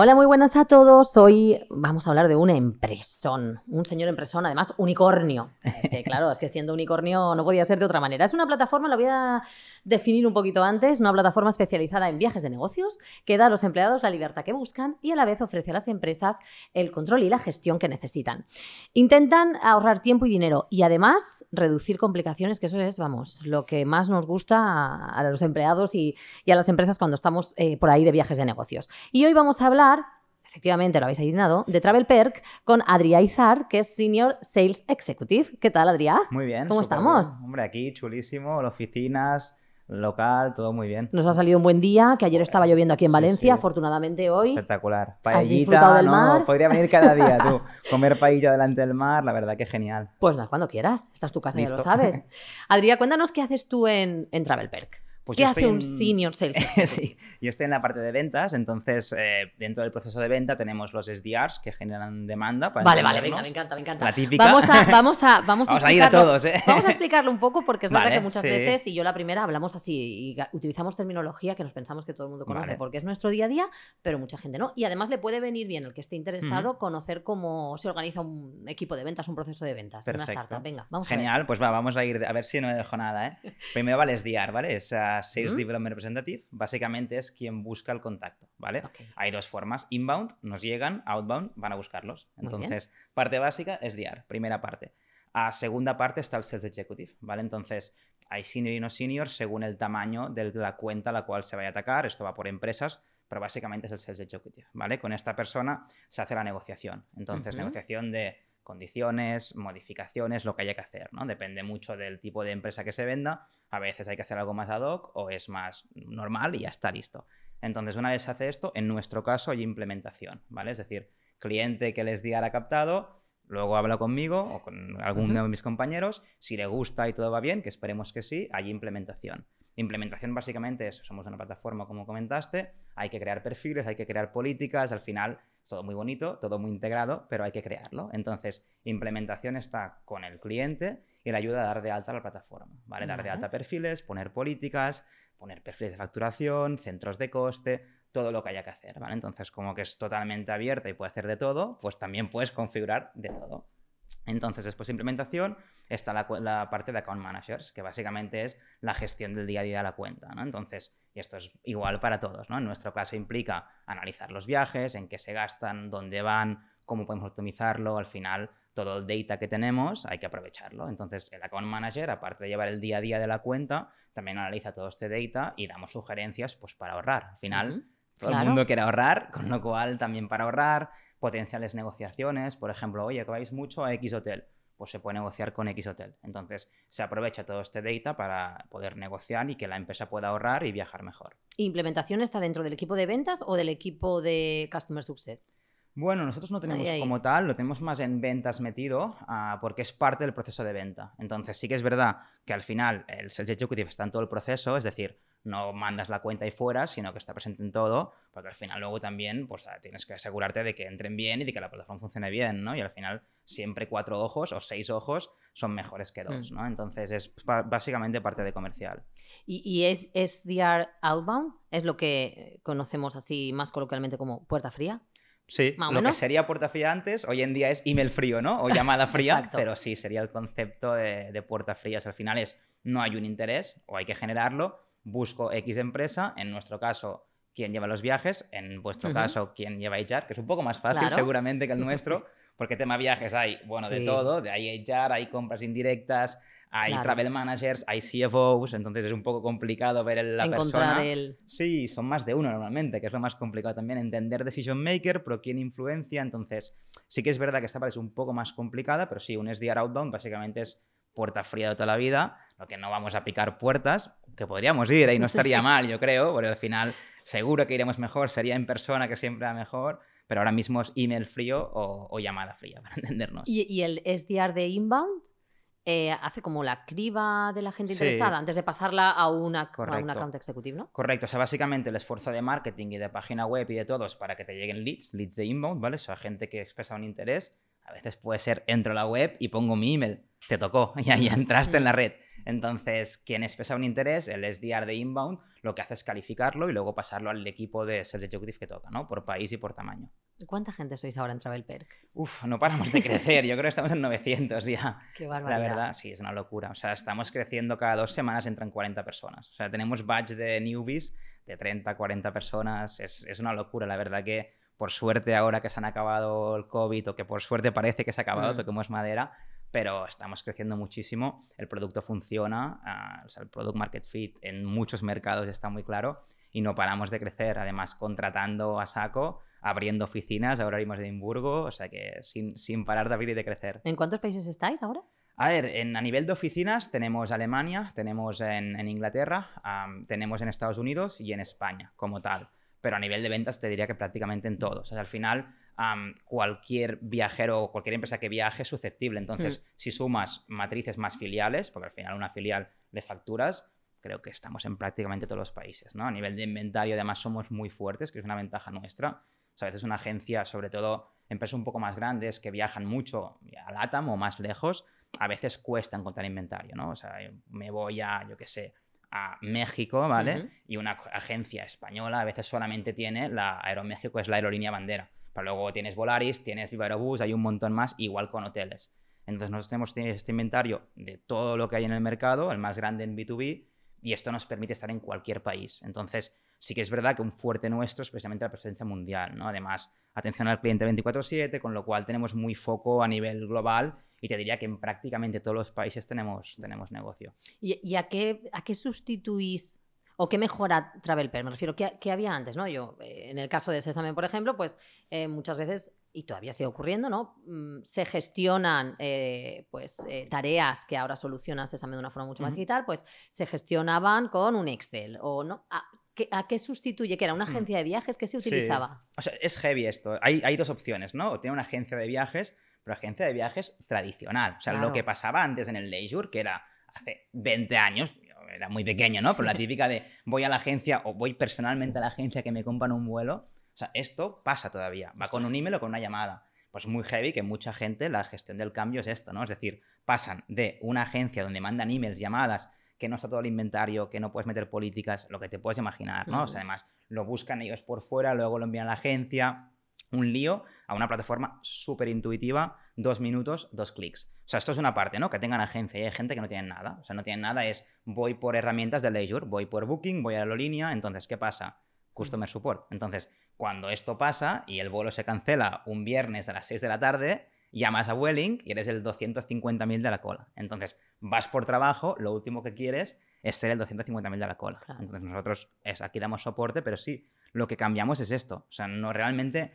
Hola, muy buenas a todos. Hoy vamos a hablar de un empresón, un señor empresón, además unicornio. Es que, claro, es que siendo unicornio no podía ser de otra manera. Es una plataforma, lo voy a definir un poquito antes, una plataforma especializada en viajes de negocios que da a los empleados la libertad que buscan y a la vez ofrece a las empresas el control y la gestión que necesitan. Intentan ahorrar tiempo y dinero y además reducir complicaciones, que eso es, vamos, lo que más nos gusta a, los empleados y, a las empresas cuando estamos eh, por ahí de viajes de negocios. Y hoy vamos a hablar efectivamente lo habéis adivinado, de Travel Perk con Adrià Izar, que es Senior Sales Executive. ¿Qué tal, Adrià? Muy bien. ¿Cómo estamos? Hombre, aquí chulísimo, oficinas, local, todo muy bien. Nos ha salido un buen día, que ayer estaba lloviendo aquí en Valencia, afortunadamente hoy. Espectacular. Paellita, del mar? Podría venir cada día tú. Comer paella delante del mar, la verdad que genial. Pues nada, cuando quieras. Esta es tu casa, ya lo sabes. Adrià, cuéntanos qué haces tú en, en Travel Perk. Pues ¿Qué hace un senior sales? sí, yo estoy en la parte de ventas, entonces eh, dentro del proceso de venta tenemos los SDRs que generan demanda. Para vale, vale, venga, me encanta, me encanta. La típica. Vamos a, vamos a, vamos a, ir a todos, ¿eh? Vamos a explicarlo un poco porque es verdad que muchas veces, y yo la primera, hablamos así y utilizamos terminología que nos pensamos que todo el mundo conoce porque es nuestro día a día, pero mucha gente no. Y además le puede venir bien el que esté interesado conocer cómo se organiza un equipo de ventas, un proceso de ventas, una startup. Venga, vamos Genial, a ver. pues va, vamos a ir, a ver si no me dejo nada, ¿eh? Primero va el SDR, ¿vale? Es Sales Development representative, básicamente es quien busca el contacto, ¿vale? Hay dos formas. Inbound, nos llegan, outbound, van a buscarlos. Entonces, parte básica es DR, primera parte. A segunda parte está el Sales Executive, ¿vale? Entonces, hay senior y no senior según el tamaño de la cuenta a la cual se vaya a atacar. Esto va por empresas, pero básicamente es el Sales Executive, ¿vale? Con esta persona se hace la negociación. Entonces, negociación de condiciones, modificaciones, lo que haya que hacer, ¿no? Depende mucho del tipo de empresa que se venda. A veces hay que hacer algo más ad hoc o es más normal y ya está listo. Entonces, una vez se hace esto, en nuestro caso hay implementación, ¿vale? Es decir, cliente que les diga ha captado, luego habla conmigo o con alguno de mis compañeros, si le gusta y todo va bien, que esperemos que sí, hay implementación. Implementación básicamente es, somos una plataforma como comentaste, hay que crear perfiles, hay que crear políticas, al final todo muy bonito, todo muy integrado, pero hay que crearlo. Entonces, implementación está con el cliente y le ayuda a dar de alta la plataforma, ¿vale? Dar de alta perfiles, poner políticas, poner perfiles de facturación, centros de coste, todo lo que haya que hacer, ¿vale? Entonces, como que es totalmente abierta y puede hacer de todo, pues también puedes configurar de todo. Entonces, después de implementación, está la, parte de account managers, que básicamente es la gestión del día a día de la cuenta, ¿no? Entonces, y esto es igual para todos, ¿no? En nuestro caso implica analizar los viajes, en qué se gastan, dónde van, cómo podemos optimizarlo, al final todo el data que tenemos hay que aprovecharlo. Entonces, el account manager, aparte de llevar el día a día de la cuenta, también analiza todo este data y damos sugerencias pues, para ahorrar. Al final, todo el mundo quiere ahorrar, con lo cual también para ahorrar, potenciales negociaciones, por ejemplo, oye, que vais mucho a X hotel pues se puede negociar con X Hotel. Entonces, se aprovecha todo este data para poder negociar y que la empresa pueda ahorrar y viajar mejor. ¿Implementación está dentro del equipo de ventas o del equipo de Customer Success? Bueno, nosotros no tenemos como tal, lo tenemos más en ventas metido ah, porque es parte del proceso de venta. Entonces sí que es verdad que al final el Sales Executive está en todo el proceso, es decir, no mandas la cuenta y fuera, sino que está presente en todo, porque al final luego también pues, ah, tienes que asegurarte de que entren bien y de que la plataforma funcione bien, ¿no? Y al final siempre cuatro ojos o seis ojos son mejores que dos, mm. ¿no? Entonces es básicamente parte de comercial. ¿Y, y es SDR Outbound? ¿Es lo que conocemos así más coloquialmente como puerta fría? Sí, lo que sería puerta fría antes, hoy en día es email frío, ¿no? O llamada fría, pero sí, sería el concepto de, de puerta frías. Al final es, no hay un interés o hay que generarlo, busco X empresa, en nuestro caso, quien lleva los viajes, en vuestro caso, quien lleva HR, que es un poco más fácil seguramente que el nuestro, porque tema viajes hay, bueno, de todo, de hay HR, hay compras indirectas, hay travel managers, hay CFOs, entonces es un poco complicado ver la Encontrar persona. El... Sí, son más de uno normalmente, que es lo más complicado también, entender decision maker, pero quién influencia, entonces sí que es verdad que esta parte es un poco más complicada, pero sí, un SDR outbound básicamente es puerta fría de toda la vida, lo que no vamos a picar puertas, que podríamos ir, ahí no estaría mal, yo creo, porque al final seguro que iremos mejor, sería en persona que siempre va mejor, pero ahora mismo es email frío o, llamada fría, para entendernos. ¿Y, el SDR de inbound? Eh, hace como la criba de la gente interesada antes de pasarla a una, a una account executive, ¿no? Correcto, o sea, básicamente el esfuerzo de marketing y de página web y de todos para que te lleguen leads, leads de inbound, ¿vale? O sea, gente que expresa un interés, A veces puede ser, entro a la web y pongo mi email, te tocó, ya, ya entraste en la red. Entonces, quien expresa un interés, el SDR de inbound, lo que hace es calificarlo y luego pasarlo al equipo de Sales Executive que toca, ¿no? Por país y por tamaño. ¿Cuánta gente sois ahora en Travel Perk? Uf, no paramos de crecer. Yo creo que estamos en 900 ya. Qué barbaridad. La verdad, sí, es una locura. O sea, estamos creciendo cada dos semanas, entran 40 personas. O sea, tenemos batch de newbies de 30, 40 personas. Es, es una locura. La verdad que, por suerte, ahora que se han acabado el COVID o que por suerte parece que se ha acabado, mm. toquemos madera, pero estamos creciendo muchísimo, el producto funciona, ah, o sea, el product market fit en muchos mercados está muy claro y no paramos de crecer, además contratando a saco, abriendo oficinas, ahora abrimos de Edimburgo, o sea que sin, sin parar de abrir y de crecer. ¿En cuántos países estáis ahora? A ver, en, a nivel de oficinas tenemos Alemania, tenemos en, en Inglaterra, tenemos en Estados Unidos y en España como tal. Pero a nivel de ventas te diría que prácticamente en todos. O sea, al final cualquier viajero o cualquier empresa que viaje es susceptible. Entonces, si sumas matrices más filiales, porque al final una filial de facturas, creo que estamos en prácticamente todos los países. ¿no? A nivel de inventario, además, somos muy fuertes, que es una ventaja nuestra. O sea, a veces una agencia, sobre todo empresas un poco más grandes que viajan mucho a LATAM o más lejos, a veces cuesta encontrar inventario, ¿no? O sea, me voy a, yo qué sé, a México, ¿vale? Y una agencia española a veces solamente tiene la Aeroméxico, es la aerolínea bandera luego tienes Volaris, tienes Viva Aerobus, hay un montón más, igual con hoteles. Entonces nosotros tenemos este inventario de todo lo que hay en el mercado, el más grande en B2B, y esto nos permite estar en cualquier país. Entonces sí que es verdad que un fuerte nuestro es precisamente la presencia mundial, ¿no? Además, atención al cliente 24/7, con lo cual tenemos muy foco a nivel global y te diría que en prácticamente todos los países tenemos, tenemos negocio. ¿Y, a, qué, a qué sustituís ¿O qué mejora TravelPer? Me refiero, ¿qué, había antes? ¿no? Yo, eh, en el caso de Sesame, por ejemplo, pues eh, muchas veces, y todavía sigue ocurriendo, ¿no? Mm, se gestionan eh, pues, tareas que ahora soluciona Sesame de una forma mucho más digital, pues se gestionaban con un Excel. O, ¿no? ¿A, qué, sustituye? ¿Que era una mm. agencia de viajes? ¿Qué se utilizaba? O sea, es heavy esto. Hay, hay dos opciones, ¿no? O tiene una agencia de viajes, pero agencia de viajes tradicional. O sea, lo que pasaba antes en el leisure, que era hace 20 años, era muy pequeño, ¿no? Pero la típica de voy a la agencia o voy personalmente a la agencia que me compran un vuelo. O sea, esto pasa todavía. Va con un email o con una llamada. Pues muy heavy que mucha gente la gestión del cambio es esto, ¿no? Es decir, pasan de una agencia donde mandan emails, llamadas, que no está todo el inventario, que no puedes meter políticas, lo que te puedes imaginar, ¿no? O sea, además, lo buscan ellos por fuera, luego lo envían a la agencia un lío a una plataforma súper intuitiva, dos minutos, dos clics. O sea, esto es una parte, ¿no? Que tengan agencia y hay gente que no tiene nada. O sea, no tienen nada, es voy por herramientas de leisure, voy por Booking, voy a la línea, entonces, ¿qué pasa? Customer support. Entonces, cuando esto pasa y el vuelo se cancela un viernes a las 6 de la tarde, llamas a Welling y eres el 250.000 de la cola. Entonces, vas por trabajo, lo último que quieres es ser el 250.000 de la cola. Entonces, nosotros es, aquí damos soporte, pero sí, lo que cambiamos es esto. O sea, no realmente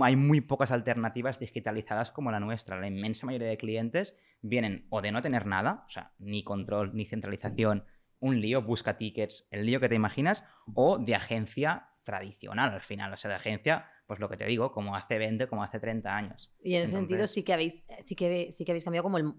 hay muy pocas alternativas digitalizadas como la nuestra. La inmensa mayoría de clientes vienen o de no tener nada, o sea, ni control, ni centralización, un lío, busca tickets, el lío que te imaginas, o de agencia tradicional al final, o sea, de agencia, pues lo que te digo, como hace 20, como hace 30 años. Y en ese sentido sí que habéis, sí que, sí que habéis cambiado como el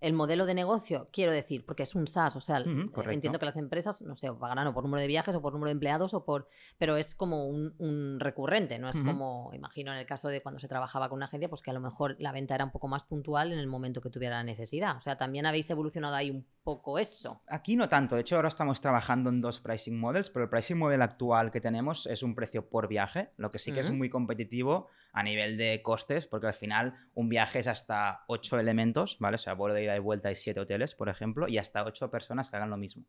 el modelo de negocio, quiero decir, porque es un SaaS, o sea, entiendo que las empresas, no sé, pagarán o por número de viajes o por número de empleados o por, pero es como un, recurrente, no es como, imagino en el caso de cuando se trabajaba con una agencia, pues que a lo mejor la venta era un poco más puntual en el momento que tuviera la necesidad. O sea, también habéis evolucionado ahí un poco eso. Aquí no tanto, de hecho ahora estamos trabajando en dos pricing models, pero el pricing model actual que tenemos es un precio por viaje, lo que sí que es muy competitivo a nivel de costes, porque al final un viaje es hasta ocho elementos, ¿vale? O sea, vuelo de ida y vuelta y siete hoteles, por ejemplo, y hasta ocho personas que hagan lo mismo.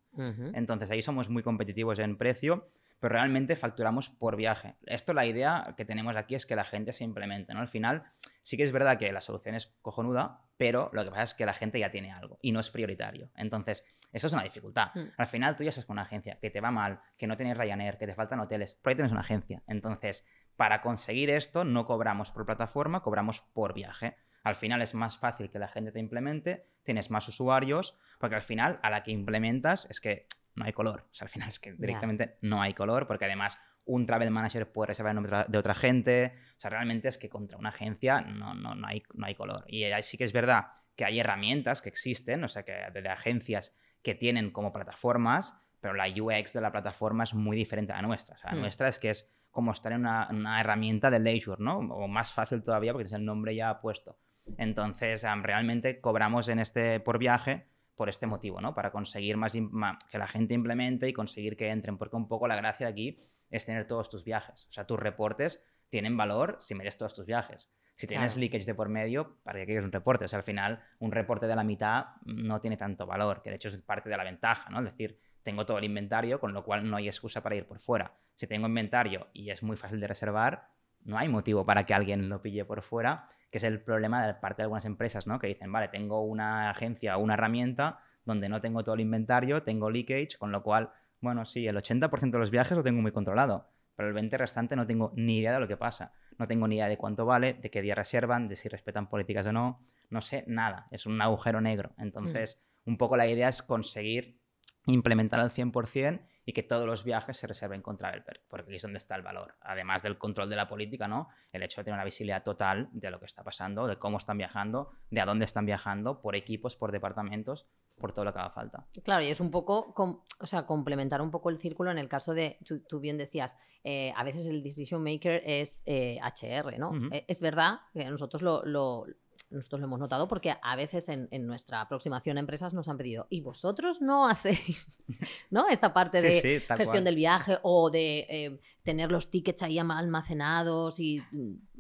Entonces ahí somos muy competitivos en precio, pero realmente facturamos por viaje. Esto la idea que tenemos aquí es que la gente se implemente, ¿no? Al final sí que es verdad que la solución es cojonuda, pero lo que pasa es que la gente ya tiene algo y no es prioritario. Entonces, eso es una dificultad. Mm. Al final tú ya estás con una agencia que te va mal, que no tienes Ryanair, que te faltan hoteles, pero ahí tienes una agencia. Entonces, para conseguir esto no cobramos por plataforma, cobramos por viaje. Al final es más fácil que la gente te implemente, tienes más usuarios, porque al final a la que implementas es que no hay color. O sea, al final es que directamente no hay color, porque además un travel manager puede reservar el nombre de otra gente. O sea, realmente es que contra una agencia no, no, no, hay, no hay color. Y ahí sí que es verdad que hay herramientas que existen, o sea, que de agencias que tienen como plataformas, pero la UX de la plataforma es muy diferente a la nuestra. O sea, la hmm. nuestra es que es como estar en una, herramienta de leisure, ¿no? O más fácil todavía porque es el nombre ya puesto. Entonces, realmente cobramos en este por viaje por este motivo, ¿no? Para conseguir más, que la gente implemente y conseguir que entren, porque un poco la gracia aquí es tener todos tus viajes. O sea, tus reportes tienen valor si metes todos tus viajes. Si tienes leakage de por medio, ¿para qué quieres un reporte? O sea, al final, un reporte de la mitad no tiene tanto valor, que de hecho es parte de la ventaja, ¿no? Es decir, tengo todo el inventario, con lo cual no hay excusa para ir por fuera. Si tengo inventario y es muy fácil de reservar, no hay motivo para que alguien lo pille por fuera, que es el problema de parte de algunas empresas, ¿no? Que dicen, vale, tengo una agencia o una herramienta donde no tengo todo el inventario, tengo leakage, con lo cual, bueno, sí, el 80% de los viajes lo tengo muy controlado, pero el 20% restante no tengo ni idea de lo que pasa. No tengo ni idea de cuánto vale, de qué día reservan, de si respetan políticas o no. No sé nada. Es un agujero negro. Entonces, mm. un poco la idea es conseguir implementar al 100% y que todos los viajes se reserven con Travelperk, porque aquí es donde está el valor. Además del control de la política, ¿no? El hecho de tener una visibilidad total de lo que está pasando, de cómo están viajando, de a dónde están viajando, por equipos, por departamentos, por todo lo que haga falta. Claro, y es un poco, o sea, complementar un poco el círculo en el caso de, tú, bien decías, eh, a veces el decision maker es HR, eh, ¿no? Eh, es verdad que nosotros lo, nosotros lo hemos notado porque a veces en, nuestra aproximación a empresas nos han pedido, ¿y vosotros no hacéis ¿no? esta parte de gestión del viaje o de tener los tickets ahí almacenados y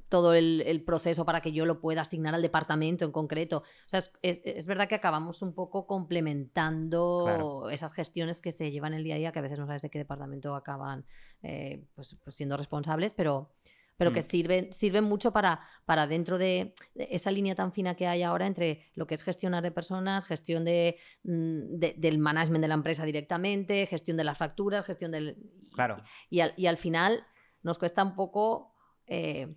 todo el, proceso para que yo lo pueda asignar al departamento en concreto. O sea, es, verdad que acabamos un poco complementando esas gestiones que se llevan el día a día, que a veces no sabes de qué departamento acaban eh, pues, pues, siendo responsables, pero, pero que mm. sirven, sirven mucho para, para dentro de esa línea tan fina que hay ahora entre lo que es gestionar de personas, gestión de, mm, del management de la empresa directamente, gestión de las facturas, gestión del... Claro. Y, al, final nos cuesta un poco... Eh,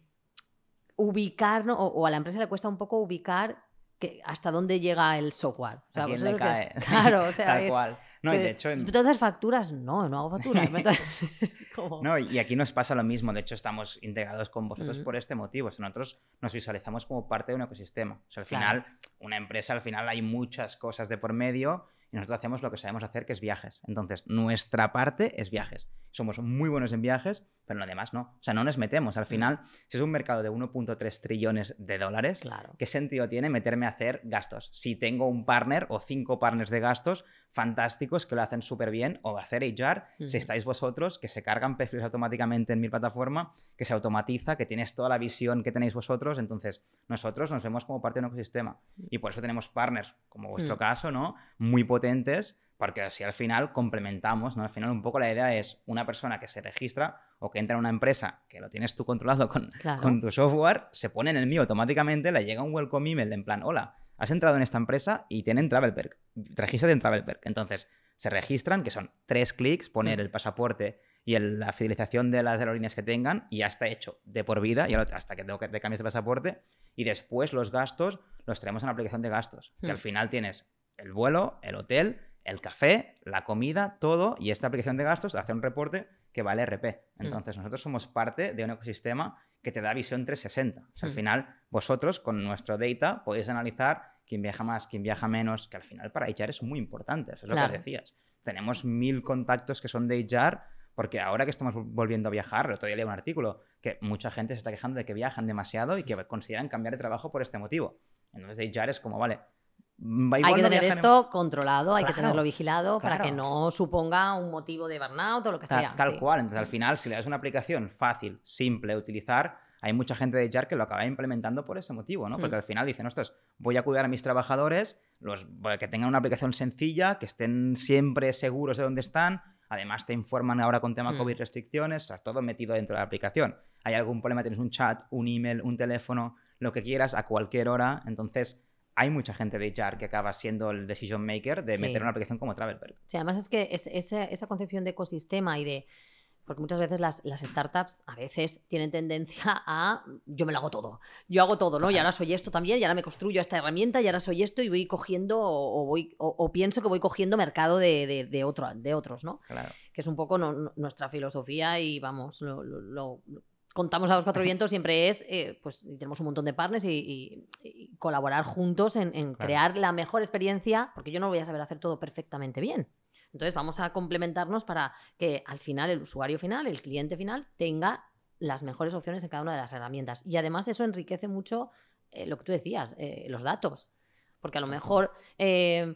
ubicar, o, a la empresa le cuesta un poco ubicar que hasta dónde llega el software. O sea, ¿A le cae? claro, o sea, Tal cual. No, y de hecho, Entonces facturas, no, no hago facturas. No, y aquí nos pasa lo mismo. De hecho, estamos integrados con vosotros por este motivo. nosotros nos visualizamos como parte de un ecosistema. O sea, al final, una empresa, al final hay muchas cosas de por medio y nosotros hacemos lo que sabemos hacer, que es viajes. Entonces, nuestra parte es viajes. Somos muy buenos en viajes, pero lo demás no. O sea, no nos metemos. Al mm. final, si es un mercado de 1.3 trillones de dólares, ¿qué sentido tiene meterme a hacer gastos? Si tengo un partner o cinco partners de gastos fantásticos que lo hacen súper bien, o hacer HR, si estáis vosotros, que se cargan perfiles automáticamente en mi plataforma, que se automatiza, que tienes toda la visión que tenéis vosotros, entonces nosotros nos vemos como parte de un ecosistema. Mm. Y por eso tenemos partners, como vuestro mm. caso, ¿no? Muy potentes porque así al final complementamos, ¿no? Al final un poco la idea es una persona que se registra o que entra en una empresa que lo tienes tú controlado con, con tu software, se pone en el mío automáticamente, le llega un welcome email en plan, hola, has entrado en esta empresa y tienen Travel Perk, regístrate en Travel Perk. Entonces, se registran, que son tres clics, poner mm. el pasaporte y la fidelización de las aerolíneas que tengan y ya está hecho de por vida, hasta que tengo que te cambies de pasaporte, y después los gastos los traemos en la aplicación de gastos, que al mm. final tienes el vuelo, el hotel, el café, la comida, todo, y esta aplicación de gastos hace un reporte que vale RP. Mm. Entonces, nosotros somos parte de un ecosistema que te da visión 360. al mm. final, vosotros con nuestro data podéis analizar quién viaja más, quién viaja menos, que al final para HR es muy importante, eso es lo que decías. Tenemos mil contactos que son de HR, porque ahora que estamos volviendo a viajar, el otro día leí un artículo que mucha gente se está quejando de que viajan demasiado y que consideran cambiar de trabajo por este motivo. Entonces, HR es como, vale, hay que tener esto controlado, hay que tenerlo vigilado para que no suponga un motivo de burnout o lo que sea. Tal cual. Entonces, al final, si le das una aplicación fácil, simple de utilizar, hay mucha gente de HR que lo acaba implementando por ese motivo, ¿no? Porque mm. al final dicen, ostras, voy a cuidar a mis trabajadores, los, que tengan una aplicación sencilla, que estén siempre seguros de dónde están. Además, te informan ahora con tema mm. COVID restricciones, o sea, todo metido dentro de la aplicación. Hay algún problema, tienes un chat, un email, un teléfono, lo que quieras, a cualquier hora. Entonces, hay mucha gente de HR que acaba siendo el decision maker de meter una aplicación como Travelberg. Sí, además es que esa, concepción de ecosistema y de... Porque muchas veces las, startups a veces tienen tendencia a yo me lo hago todo, yo hago todo, ¿no? Y ahora soy esto también, y ahora me construyo esta herramienta, y ahora soy esto, y voy cogiendo, o, voy, o, pienso que voy cogiendo mercado de, de, otro, de otros, ¿no? Claro. Que es un poco nuestra filosofía y vamos, lo contamos a los cuatro vientos siempre es, eh, pues tenemos un montón de partners y, colaborar juntos en, crear la mejor experiencia, porque yo no voy a saber hacer todo perfectamente bien. Entonces vamos a complementarnos para que al final el usuario final, el cliente final, tenga las mejores opciones en cada una de las herramientas. Y además eso enriquece mucho eh, lo que tú decías, eh, los datos. Porque a lo mejor eh,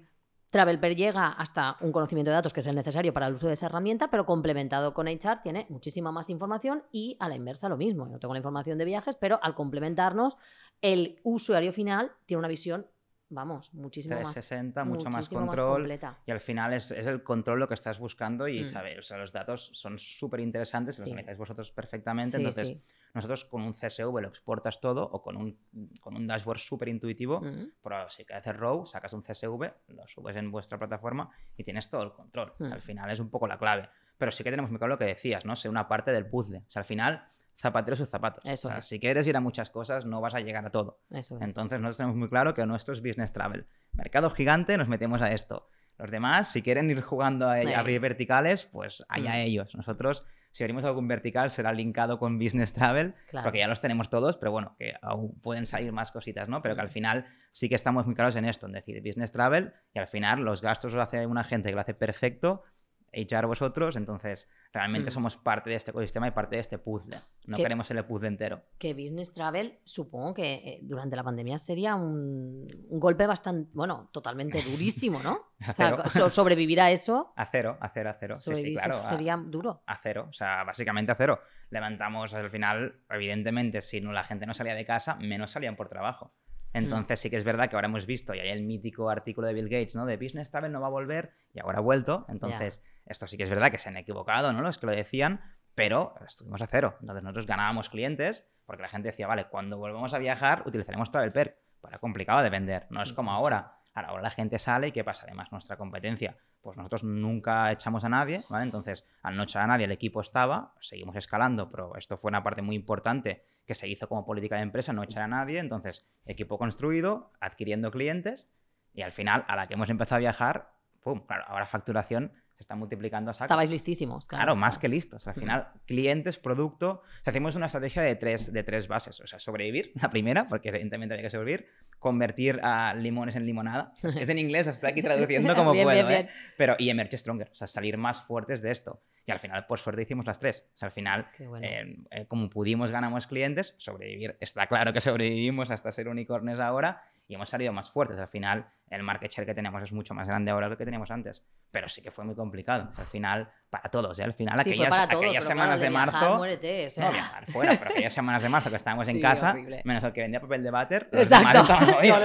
TravelPer llega hasta un conocimiento de datos que es el necesario para el uso de esa herramienta, pero complementado con HR tiene muchísima más información y a la inversa lo mismo. Yo tengo la información de viajes, pero al complementarnos, el usuario final tiene una visión vamos, muchísimo 360, mucho más control. y al final es, el control lo que estás buscando y mm. saber, o sea, los datos son súper interesantes, los analizáis vosotros perfectamente. entonces, nosotros con un CSV lo exportas todo o con un, con un dashboard súper intuitivo, mm. pero si quieres hacer row, sacas un CSV, lo subes en vuestra plataforma y tienes todo el control. Mm. al final es un poco la clave. Pero sí que tenemos muy claro lo que decías, ¿no? Ser una parte del puzzle. O sea, al final zapatero sus zapatos. Eso Si quieres ir a muchas cosas, no vas a llegar a todo. Eso Entonces, nosotros tenemos muy claro que nuestro es business travel. Mercado gigante, nos metemos a esto. Los demás, si quieren ir jugando a, abrir verticales, pues allá mm. ellos. Nosotros, si abrimos algún vertical, será linkado con business travel, porque ya los tenemos todos, pero bueno, que aún pueden salir más cositas, ¿no? Pero que al mm. final sí que estamos muy claros en esto, en decir business travel, y al final los gastos los hace una gente que lo hace perfecto, echar vosotros, entonces realmente mm. somos parte de este ecosistema y parte de este puzzle. No queremos el puzzle entero. Que Business Travel, supongo que eh, durante la pandemia sería un, golpe bastante, bueno, totalmente durísimo, ¿no? o sea, sobrevivir a eso. A cero, a cero, a cero. Sí, sí, claro. Sería duro. A cero, o sea, básicamente a cero. Levantamos al final, evidentemente, si no, la gente no salía de casa, menos salían por trabajo. Mm. Entonces sí que es verdad que ahora hemos visto, y hay el mítico artículo de Bill Gates, ¿no? De Business Travel no va a volver y ahora ha vuelto. Entonces, esto sí que es verdad que se han equivocado, ¿no? Los que lo decían, pero estuvimos a cero. Entonces nosotros ganábamos clientes porque la gente decía, vale, cuando volvamos a viajar utilizaremos Travel Perk. Pero complicado de vender, no es como ahora. Ahora la gente sale y ¿qué pasa? Además, nuestra competencia, pues nosotros nunca echamos a nadie, ¿vale? Entonces, al no echar a nadie, el equipo estaba, seguimos escalando, pero esto fue una parte muy importante que se hizo como política de empresa, no echar a nadie. Entonces, equipo construido, adquiriendo clientes, y al final, a la que hemos empezado a viajar, pum, claro, ahora facturación está multiplicando a saco. Estabais listísimos, claro. más que listos. Al final, clientes, producto. hacemos una estrategia de tres, de tres bases. O sea, sobrevivir, la primera, porque evidentemente había que sobrevivir. Convertir a limones en limonada. Es en inglés, estoy aquí traduciendo como puedo. ¿eh? Pero, y emerge stronger. O sea, salir más fuertes de esto. Y al final, por suerte, hicimos las tres. O sea, al final, eh, eh, como pudimos, ganamos clientes. Sobrevivir, está claro que sobrevivimos hasta ser unicornios ahora y hemos salido más fuertes. Al final, el market share que tenemos es mucho más grande ahora que que teníamos antes. Pero sí que fue muy complicado. al final, para todos, ¿eh? al final, aquellas, aquellas semanas de, marzo. Muérete, o sea. No viajar fuera, pero aquellas semanas de marzo que estábamos en casa, menos el que vendía papel de váter, los Exacto.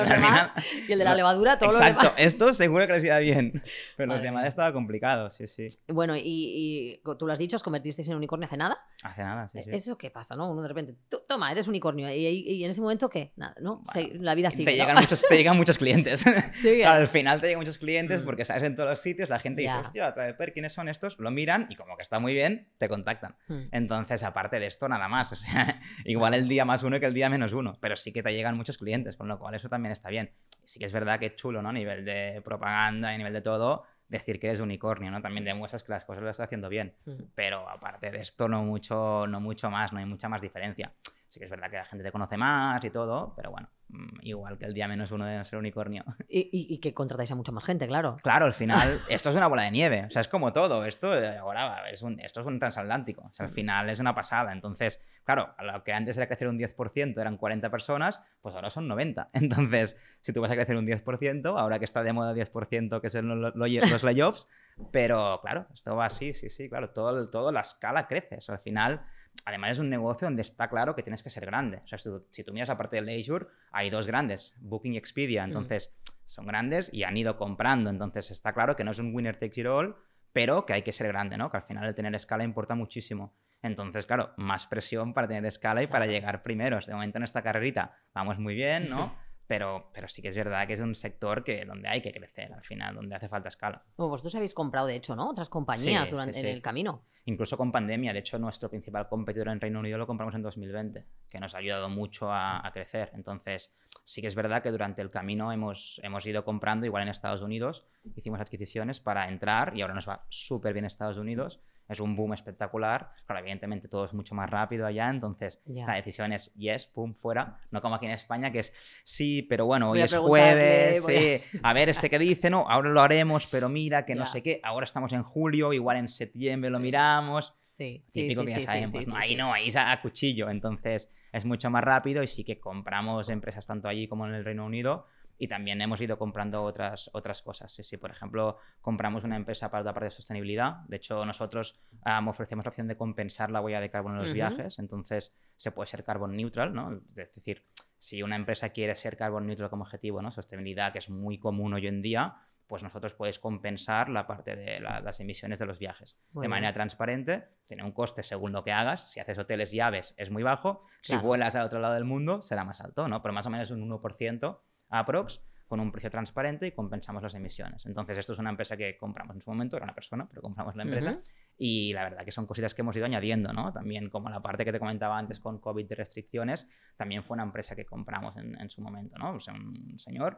demás y el de la levadura, todo Exacto. lo demás. Esto seguro que les iba bien. Pero los demás estaba complicado, sí, sí. Bueno, y, y, tú lo has dicho, os convertisteis en unicornio hace nada. Hace nada, sí, sí. ¿Eso qué pasa, no? Uno de repente, toma, eres unicornio. Y, y, en ese momento, ¿qué? Nada, ¿no? la vida sigue. Te, llegan muchos, te llegan muchos clientes. Sí, al final te llegan muchos clientes mm. porque sabes en todos los sitios, la gente dice, hostia, ver ¿quiénes son estos? Lo miran y como que está muy bien, te contactan. Mm. Entonces, aparte de esto, nada más. O sea, igual el día más uno que el día menos uno, pero sí que te llegan muchos clientes, con lo cual eso también está bien. Sí que es verdad que es chulo, ¿no? A nivel de propaganda y a nivel de todo, decir que eres unicornio, ¿no? También demuestras que las cosas las estás haciendo bien. Mm. Pero aparte de esto, no mucho, no mucho más, no hay mucha más diferencia. Sí que es verdad que la gente te conoce más y todo, pero bueno, Mm, igual que el día menos uno de ser unicornio. Y, que contratáis a mucha más gente, claro. Claro, al final, esto es una bola de nieve. O sea, es como todo. Esto eh, ahora es un, esto es un transatlántico. O sea, al mm. final es una pasada. Entonces, claro, a lo que antes era crecer un 10%, eran 40 personas, pues ahora son 90. Entonces, si tú vas a crecer un 10%, ahora que está de moda 10%, que son los, los layoffs, pero claro, esto va así, sí, sí, claro, todo, todo la escala crece. O sea, al final además es un negocio donde está claro que tienes que ser grande. O sea, si tú, miras aparte de Leisure, hay dos grandes, Booking y Expedia. Mm. Entonces, son grandes y han ido comprando. Entonces, está claro que no es un winner takes it all, pero que hay que ser grande, ¿no? Que al final el tener escala importa muchísimo. Entonces, claro, más presión para tener escala y para llegar primeros. De momento en esta carrerita vamos muy bien, ¿no? Pero, pero sí que es verdad que es un sector que, donde hay que crecer al final, donde hace falta escala. vosotros habéis comprado, de hecho, ¿no? Otras compañías durante el camino. Incluso con pandemia. De hecho, nuestro principal competidor en Reino Unido lo compramos en 2020, que nos ha ayudado mucho a, a, crecer. Entonces, sí que es verdad que durante el camino hemos, hemos ido comprando, igual en Estados Unidos, hicimos adquisiciones para entrar y ahora nos va súper bien Estados Unidos es un boom espectacular. Claro, evidentemente todo es mucho más rápido allá, entonces la decisión es yes, pum, fuera. No como aquí en España, que es sí, pero bueno, hoy es jueves, sí. A... ver, este que dice, no, ahora lo haremos, pero mira, que no sé qué, ahora estamos en julio, igual en septiembre lo miramos. Sí, Típico que ya sabemos. ahí no, ahí es a cuchillo. Entonces, es mucho más rápido y sí que compramos empresas tanto allí como en el Reino Unido y también hemos ido comprando otras, otras cosas. Si, por ejemplo, compramos una empresa para la parte de sostenibilidad, de hecho, nosotros ofrecemos la opción de compensar la huella de carbono en los viajes, entonces se puede ser carbon neutral, ¿no? Es decir, si una empresa quiere ser carbon neutral como objetivo, ¿no? Sostenibilidad, que es muy común hoy en día, pues nosotros puedes compensar la parte de las emisiones de los viajes de manera transparente. Tiene un coste según lo que hagas. Si haces hoteles y aves es muy bajo. Si vuelas al otro lado del mundo será más alto, ¿no? Pero más o menos un 1% aprox con un precio transparente y compensamos las emisiones. Entonces, esto es una empresa que compramos en su momento, era una persona, pero compramos la empresa. Y la verdad que son cositas que hemos ido añadiendo, ¿no? También como la parte que te comentaba antes con COVID de restricciones, también fue una empresa que compramos en, su momento, ¿no? O sea, un señor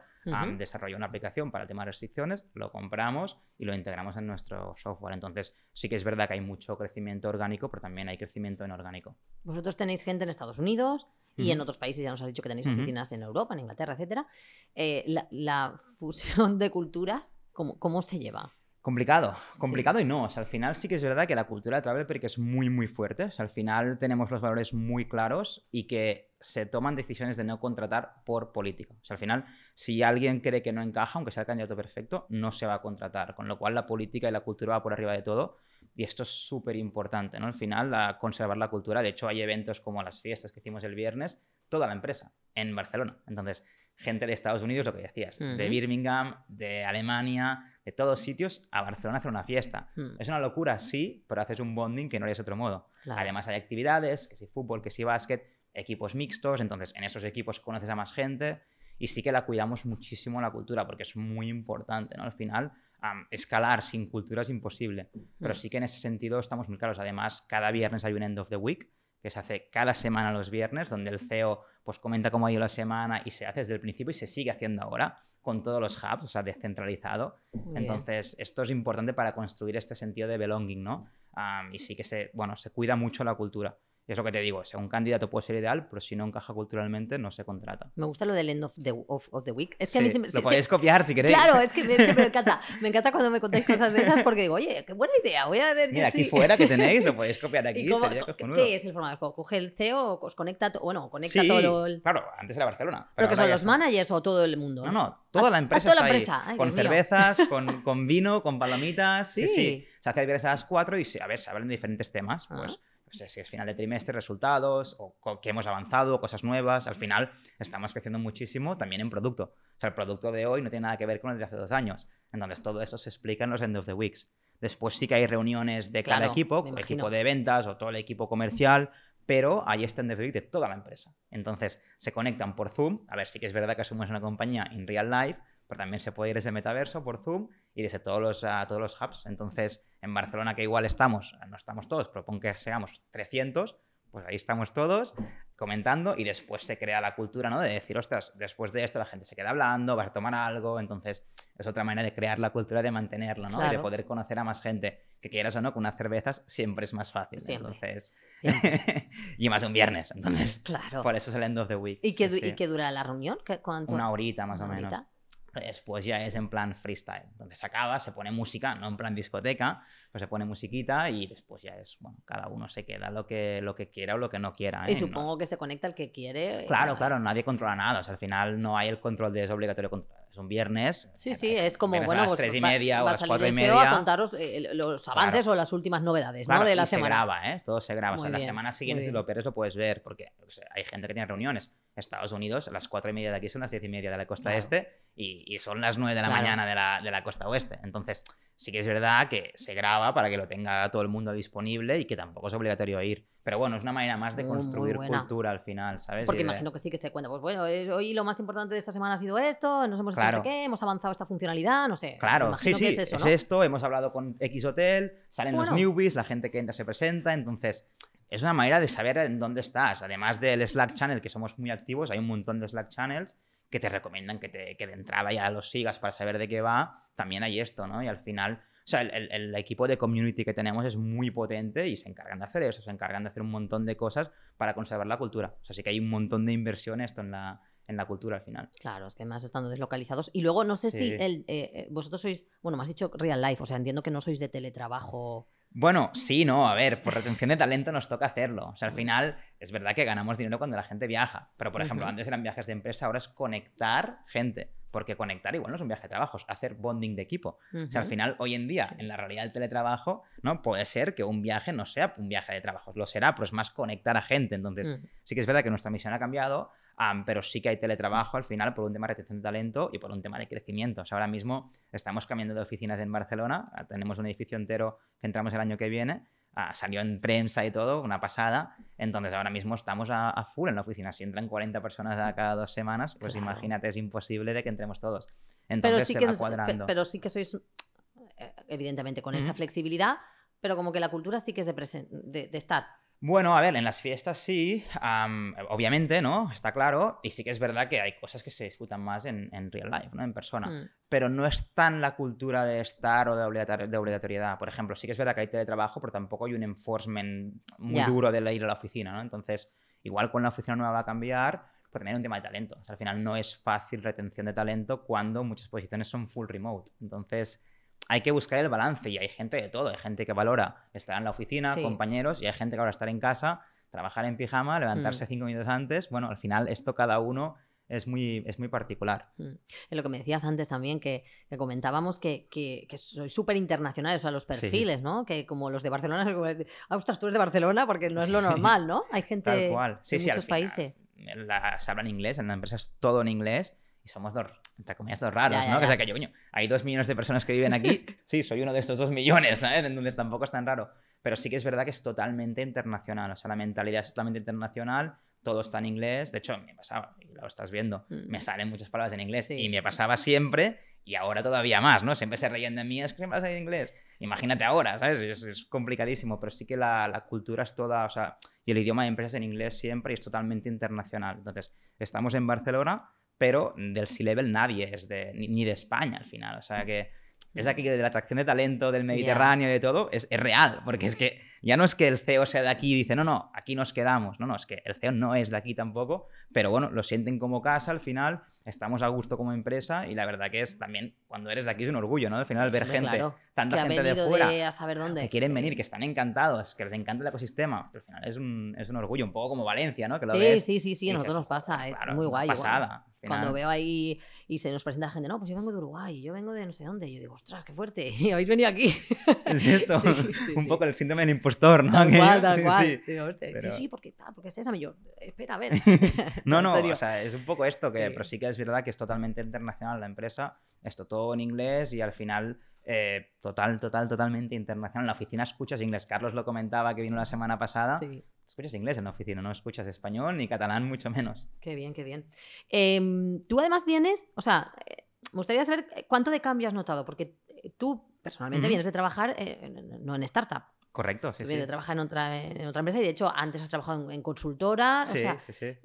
desarrolló una aplicación para el tema de restricciones, lo compramos y lo integramos en nuestro software. Entonces, sí que es verdad que hay mucho crecimiento orgánico, pero también hay crecimiento inorgánico. Vosotros tenéis gente en Estados Unidos, y en otros países ya nos has dicho que tenéis oficinas en Europa, en Inglaterra, etcétera. Eh, la, fusión de culturas, ¿cómo, cómo se lleva? Complicado, complicado y no. O sea, al final sí que es verdad que la cultura de Travel es muy, muy fuerte. O sea, al final tenemos los valores muy claros y que se toman decisiones de no contratar por político. O sea, al final, si alguien cree que no encaja, aunque sea el candidato perfecto, no se va a contratar. Con lo cual, la política y la cultura va por arriba de todo. Y esto es súper importante, ¿no? Al final, la, conservar la cultura. De hecho, hay eventos como las fiestas que hicimos el viernes, toda la empresa en Barcelona. Entonces, gente de Estados Unidos, lo que decías, de Birmingham, de Alemania, de todos sitios, a Barcelona a hacer una fiesta. Hmm. Es una locura, sí, pero haces un bonding que no harías otro modo. Además, hay actividades, que si fútbol, que si básquet, equipos mixtos, entonces en esos equipos conoces a más gente y sí que la cuidamos muchísimo la cultura porque es muy importante, ¿no? Al final, escalar sin cultura es imposible, pero hmm. sí que en ese sentido estamos muy claros. Además, cada viernes hay un end of the week que se hace cada semana los viernes, donde el CEO pues comenta cómo ha ido la semana y se hace desde el principio y se sigue haciendo ahora con todos los hubs, o sea, descentralizado. Entonces, esto es importante para construir este sentido de belonging, ¿no? y sí que se, bueno, se cuida mucho la cultura es lo que te digo, sea, un candidato puede ser ideal, pero si no encaja culturalmente, no se contrata. Me gusta lo del end of the, of, the week. Es que a mí siempre, lo podéis copiar si queréis. Claro, es que me, me, encanta. Me encanta cuando me contáis cosas de esas porque digo, oye, qué buena idea, voy a ver Mira, aquí fuera que tenéis, lo podéis copiar aquí, sería ¿Qué es el formato del juego? Coge el CEO, os conecta, bueno, conecta todo el... claro, antes era Barcelona. ¿Pero, que son los managers o todo el mundo? No, no, toda la empresa toda la empresa. con cervezas, con, con, vino, con palomitas, sí, sí. Se hace a las 4 y, a ver, se hablan de diferentes temas, pues... Ah si es final de trimestre, resultados, o que hemos avanzado, cosas nuevas. Al final estamos creciendo muchísimo también en producto. O sea, el producto de hoy no tiene nada que ver con el de hace dos años. Entonces, todo eso se explica en los end of the weeks. Después sí que hay reuniones de cada equipo, equipo de ventas o todo el equipo comercial, pero hay este end of the week de toda la empresa. Entonces, se conectan por Zoom. A ver, sí que es verdad que somos una compañía en real life, pero también se puede ir desde metaverso por Zoom y desde todos los, a todos los hubs. Entonces, en Barcelona, que igual estamos, no estamos todos, pero que seamos 300, pues ahí estamos todos comentando y después se crea la cultura, ¿no? De decir, ostras, después de esto la gente se queda hablando, va a tomar algo, entonces es otra manera de crear la cultura, de mantenerlo, ¿no? Y de poder conocer a más gente, que quieras o no, con unas cervezas siempre es más fácil. Entonces, y más un viernes, entonces, claro. por eso es el end of the week. ¿Y qué, dura la reunión? Una horita más o menos. Después ya es en plan freestyle, donde se acaba, se pone música, no en plan discoteca, pues se pone musiquita y después ya es, bueno, cada uno se queda lo que, lo que quiera o lo que no quiera. Y ¿eh? supongo que se conecta el que quiere. Claro, claro, nadie controla nada, o sea, al final no hay el control de es obligatorio es un viernes. Sí, sí, es como, bueno, a las pues, tres y media o a las cuatro y media. a contaros eh, los avances o las últimas novedades ¿no? de la semana. se graba, ¿eh? Todo se graba. o sea, la semana siguiente, si lo operes, lo puedes ver, porque hay gente que tiene reuniones. Estados Unidos, las cuatro y media de aquí son las diez y media de la costa este y, son las nueve de la mañana de la, de la costa oeste. Entonces, sí que es verdad que se graba para que lo tenga todo el mundo disponible y que tampoco es obligatorio ir. Pero bueno, es una manera más de construir cultura al final, ¿sabes? Porque imagino que sí que se cuenta. Pues bueno, hoy lo más importante de esta semana ha sido esto, nos hemos hecho qué, hemos avanzado esta funcionalidad, no sé. Claro, sí, sí, es, esto, hemos hablado con X Hotel, salen los newbies, la gente que entra se presenta, entonces es una manera de saber en dónde estás. Además del Slack Channel, que somos muy activos, hay un montón de Slack Channels que te recomiendan que, te, que de entrada ya los sigas para saber de qué va. También hay esto, ¿no? Y al final, o sea, el, el, equipo de community que tenemos es muy potente y se encargan de hacer eso, se encargan de hacer un montón de cosas para conservar la cultura. O sea, sí que hay un montón de inversión esto en la, en la cultura al final. Claro, es que además estando deslocalizados. Y luego no sé si el, eh, eh, vosotros sois, bueno, me has dicho real life, o sea, entiendo que no sois de teletrabajo Bueno, sí, no, a ver, por retención de talento nos toca hacerlo. O sea, al final es verdad que ganamos dinero cuando la gente viaja, pero por ejemplo, antes eran viajes de empresa, ahora es conectar gente, porque conectar igual no es un viaje de trabajo, es hacer bonding de equipo. O sea, al final, hoy en día, en la realidad del teletrabajo, ¿no? Puede ser que un viaje no sea un viaje de trabajo, lo será, pero es más conectar a gente. Entonces, sí que es verdad que nuestra misión ha cambiado, pero sí que hay teletrabajo al final por un tema de retención de talento y por un tema de crecimiento. O sea, ahora mismo estamos cambiando de oficinas en Barcelona, tenemos un edificio entero que entramos el año que viene, ah, salió en prensa y todo, una pasada, entonces ahora mismo estamos a, full en la oficina. Si entran 40 personas a cada dos semanas, pues imagínate, es imposible de que entremos todos. Entonces pero sí que cuadrando. Pero sí que sois, eh, evidentemente, con esa flexibilidad, pero como que la cultura sí que es de, de, de estar bueno, a ver, en las fiestas sí, obviamente, ¿no? Está claro. Y sí que es verdad que hay cosas que se disfrutan más en, real life, ¿no? En persona. Mm. Pero no es tan la cultura de estar o de, obligatoriedad. Por ejemplo, sí que es verdad que hay teletrabajo, pero tampoco hay un enforcement muy duro de ir a la oficina, ¿no? Entonces, igual con la oficina nueva va a cambiar, pero también hay un tema de talento. O sea, al final no es fácil retención de talento cuando muchas posiciones son full remote. Entonces hay que buscar el balance y hay gente de todo. Hay gente que valora estar en la oficina, compañeros, y hay gente que valora estar en casa, trabajar en pijama, levantarse mm. cinco minutos antes. Bueno, al final esto cada uno es muy, es muy particular. Mm. En lo que me decías antes también, que, comentábamos que, que, que sois súper internacionales, o sea, los perfiles, ¿no? Que como los de Barcelona, ah, ostras, tú eres de Barcelona porque no es lo normal, ¿no? Hay gente de muchos países. se habla en inglés, en la empresa es todo en inglés y somos dos, entre comillas, dos raros, ¿no? Que sea que yo, coño, hay dos millones de personas que viven aquí, sí, soy uno de estos dos millones, ¿sabes? Entonces tampoco es tan raro. Pero sí que es verdad que es totalmente internacional, o sea, la mentalidad es totalmente internacional, todo está en inglés. De hecho, me pasaba, y lo estás viendo, mm. me salen muchas palabras en inglés y me pasaba siempre y ahora todavía más, ¿no? Siempre se reían de mí, es que vas en inglés. Imagínate ahora, ¿sabes? Es, complicadísimo, pero sí que la, la, cultura es toda, o sea, y el idioma de empresas en inglés siempre y es totalmente internacional. Entonces, estamos en Barcelona, pero del C-Level nadie es de, ni, de España al final. O sea que es aquí que de la atracción de talento del Mediterráneo y de todo es, es, real, porque es que ya no es que el CEO sea de aquí y dice, no, no, aquí nos quedamos. No, no, es que el CEO no es de aquí tampoco, pero bueno, lo sienten como casa al final estamos a gusto como empresa y la verdad que es también, cuando eres de aquí es un orgullo, ¿no? Al final ver gente, tanta gente de fuera a saber dónde. que quieren venir, que están encantados, que les encanta el ecosistema, al final es un, es un orgullo, un poco como Valencia, ¿no? Que lo sí, sí, sí, sí, a nosotros nos pasa, es muy guay. Pasada. Cuando veo ahí y se nos presenta gente, no, pues yo vengo de Uruguay, yo vengo de no sé dónde, yo digo, ostras, qué fuerte, y habéis venido aquí. Es esto, un poco el síndrome del impostor, ¿no? Tal cual, tal cual. Sí, sí, porque tal, porque es esa, y yo, espera, a ver. no, no, o sea, es un poco esto, que, pero sí que es verdad que es totalmente internacional la empresa, esto todo en inglés y al final eh, total, total, totalmente internacional. En la oficina escuchas inglés. Carlos lo comentaba que vino la semana pasada. Sí. Escuchas inglés en la oficina, no escuchas español ni catalán, mucho menos. Qué bien, qué bien. Em, tú además vienes, o sea, eh, me gustaría saber cuánto de cambio has notado, porque tú personalmente vienes de trabajar eh, no en startup. Correcto, sí, vienes de trabajar en otra, en otra empresa y de hecho antes has trabajado en, consultora. Sí, sí, sí.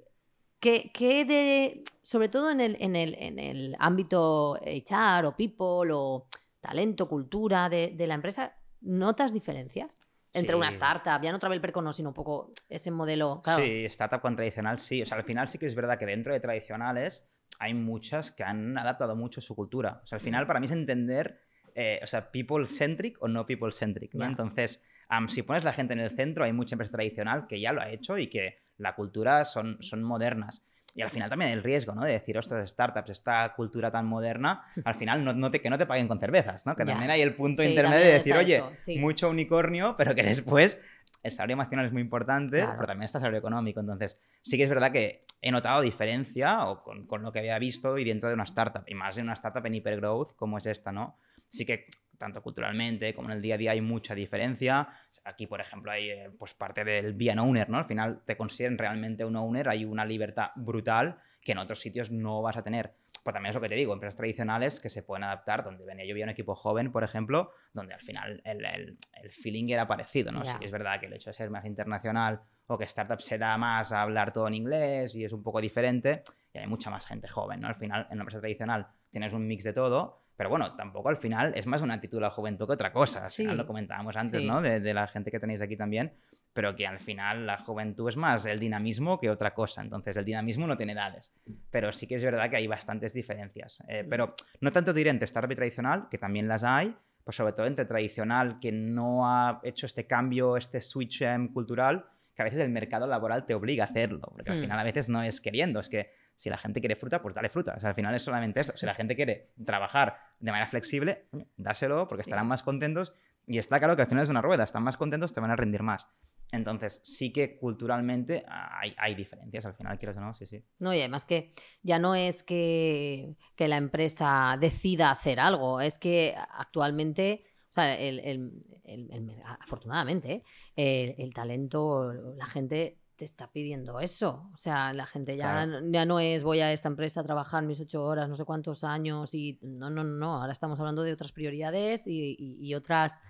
¿Qué, ¿Qué, de, sobre todo en el, en, el, en el ámbito HR o people o talento, cultura de, de la empresa, ¿notas diferencias? entre una startup, ya no Travel no, sino un poco ese modelo. Sí, startup con tradicional sí. O sea, al final sí que es verdad que dentro de tradicionales hay muchas que han adaptado mucho su cultura. O sea, al final para mí es entender, eh, o sea, people-centric o no people-centric. Entonces, si pones la gente en el centro, hay mucha empresa tradicional que ya lo ha hecho y que la cultura son, son modernas. Y al final también el riesgo, ¿no? De decir, ostras, startups, esta cultura tan moderna, al final no, te, que no te paguen con cervezas, ¿no? Que también hay el punto intermedio de decir, oye, mucho unicornio, pero que después el salario emocional es muy importante, pero también está el salario económico. Entonces, sí que es verdad que he notado diferencia o con, con, lo que había visto y dentro de una startup, y más en una startup en hipergrowth como es esta, ¿no? Sí que tanto culturalmente como en el día a día hay mucha diferencia. Aquí, por ejemplo, hay eh, pues parte del bien owner, ¿no? Al final te consideren realmente un owner, hay una libertad brutal que en otros sitios no vas a tener. Pues también es lo que te digo, empresas tradicionales que se pueden adaptar, donde venía yo vi un equipo joven, por ejemplo, donde al final el, el, el feeling era parecido, ¿no? Sí, es verdad que el hecho de ser más internacional o que startup se da más a hablar todo en inglés y es un poco diferente, y hay mucha más gente joven, ¿no? Al final, en una empresa tradicional tienes un mix de todo, pero bueno, tampoco al final es más una actitud de la juventud que otra cosa. Al final lo comentábamos antes, ¿no? De, la gente que tenéis aquí también. Pero que al final la juventud es más el dinamismo que otra cosa. Entonces el dinamismo no tiene edades. Pero sí que es verdad que hay bastantes diferencias. Eh, mm. pero no tanto diré entre startup y tradicional, que también las hay, pues sobre todo entre tradicional, que no ha hecho este cambio, este switch cultural, que a veces el mercado laboral te obliga a hacerlo, porque al Mm. final a veces no es queriendo, es que si la gente quiere fruta, pues dale fruta. O sea, al final es solamente eso. Si la gente quiere trabajar de manera flexible, dáselo porque Sí. estarán más contentos. Y está claro que al final es una rueda, están más contentos, te van a rendir más. Entonces, sí que culturalmente hay, hay diferencias al final, quieres o no, sí, sí. No, y además que ya no es que, que la empresa decida hacer algo, es que actualmente, o sea, el, el- el- afortunadamente, ¿eh? el talento, la gente te está pidiendo eso. O sea, la gente ya, Claro. ya no es voy a esta empresa a trabajar mis ocho horas, no sé cuántos años, y no, no, no, ahora estamos hablando de otras prioridades y, y- y otras,